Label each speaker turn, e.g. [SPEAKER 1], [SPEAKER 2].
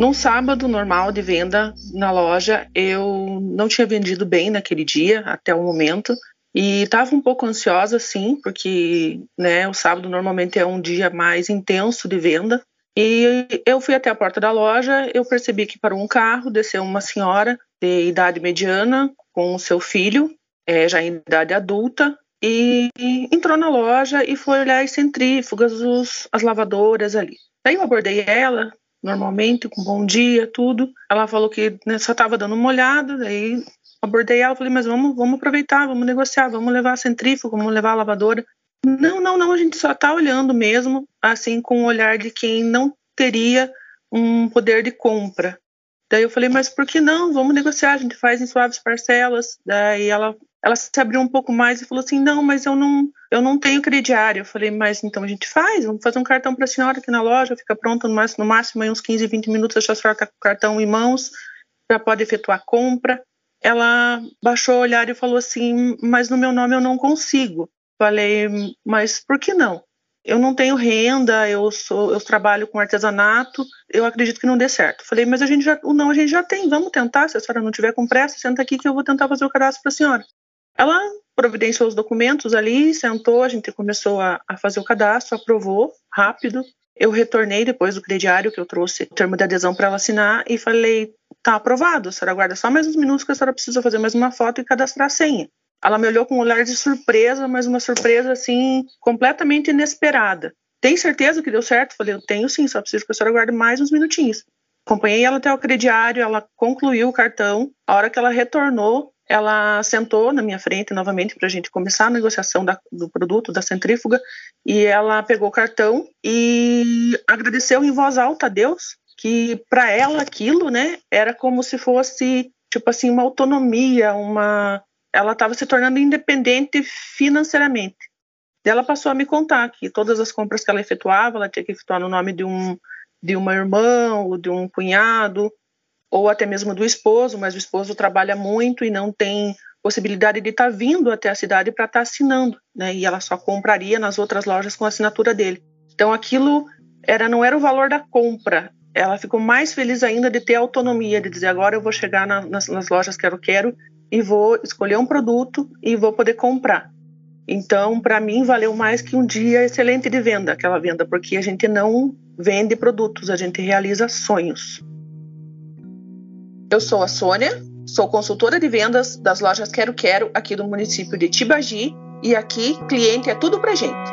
[SPEAKER 1] Num sábado normal de venda na loja, eu não tinha vendido bem naquele dia, até o momento, e estava um pouco ansiosa, sim, porque né, o sábado normalmente é um dia mais intenso de venda. E eu fui até a porta da loja, eu percebi que parou um carro, desceu uma senhora de idade mediana com o seu filho, é, já em idade adulta, e entrou na loja e foi olhar as centrífugas, os, as lavadoras ali. Daí eu abordei ela, normalmente, com bom dia, tudo. Ela falou que né, só estava dando uma olhada, daí abordei ela, falei, mas vamos, vamos aproveitar, vamos negociar, vamos levar a centrífuga, vamos levar a lavadora. Não, não, não, a gente só está olhando mesmo, assim, com o olhar de quem não teria um poder de compra. Daí eu falei, mas por que não? Vamos negociar, a gente faz em suaves parcelas. Daí ela ela se abriu um pouco mais e falou assim: "Não, mas eu não, eu não tenho crediário". Eu falei: "Mas então a gente faz, vamos fazer um cartão para a senhora aqui na loja, fica pronto no máximo, no máximo uns 15, 20 minutos, a senhora com o cartão em mãos, já pode efetuar a compra". Ela baixou o olhar e falou assim: "Mas no meu nome eu não consigo". Falei: "Mas por que não?" Eu não tenho renda, eu sou, eu trabalho com artesanato, eu acredito que não dê certo. Falei, mas a gente já, o não a gente já tem, vamos tentar, se a senhora não tiver com pressa, senta aqui que eu vou tentar fazer o cadastro para a senhora. Ela providenciou os documentos ali, sentou, a gente começou a, a fazer o cadastro, aprovou rápido. Eu retornei depois do crediário que eu trouxe o termo de adesão para ela assinar e falei: tá aprovado, a senhora aguarda só mais uns minutos que a senhora precisa fazer mais uma foto e cadastrar a senha. Ela me olhou com um olhar de surpresa, mas uma surpresa assim completamente inesperada. Tem certeza que deu certo? Falei, eu tenho sim, só preciso que a senhora aguarde mais uns minutinhos. Acompanhei ela até o crediário, ela concluiu o cartão. A hora que ela retornou, ela sentou na minha frente novamente para a gente começar a negociação da, do produto da centrífuga e ela pegou o cartão e agradeceu em voz alta a Deus que para ela aquilo, né, era como se fosse tipo assim uma autonomia, uma ela estava se tornando independente financeiramente. Ela passou a me contar que todas as compras que ela efetuava, ela tinha que efetuar no nome de um de uma irmã ou de um cunhado ou até mesmo do esposo, mas o esposo trabalha muito e não tem possibilidade de estar tá vindo até a cidade para estar tá assinando, né? E ela só compraria nas outras lojas com a assinatura dele. Então aquilo era não era o valor da compra. Ela ficou mais feliz ainda de ter autonomia, de dizer agora eu vou chegar na, nas, nas lojas que eu quero e vou escolher um produto e vou poder comprar. Então, para mim, valeu mais que um dia excelente de venda, aquela venda, porque a gente não vende produtos, a gente realiza sonhos. Eu sou a Sônia, sou consultora de vendas das lojas Quero Quero aqui do município de Tibagi e aqui cliente é tudo pra gente.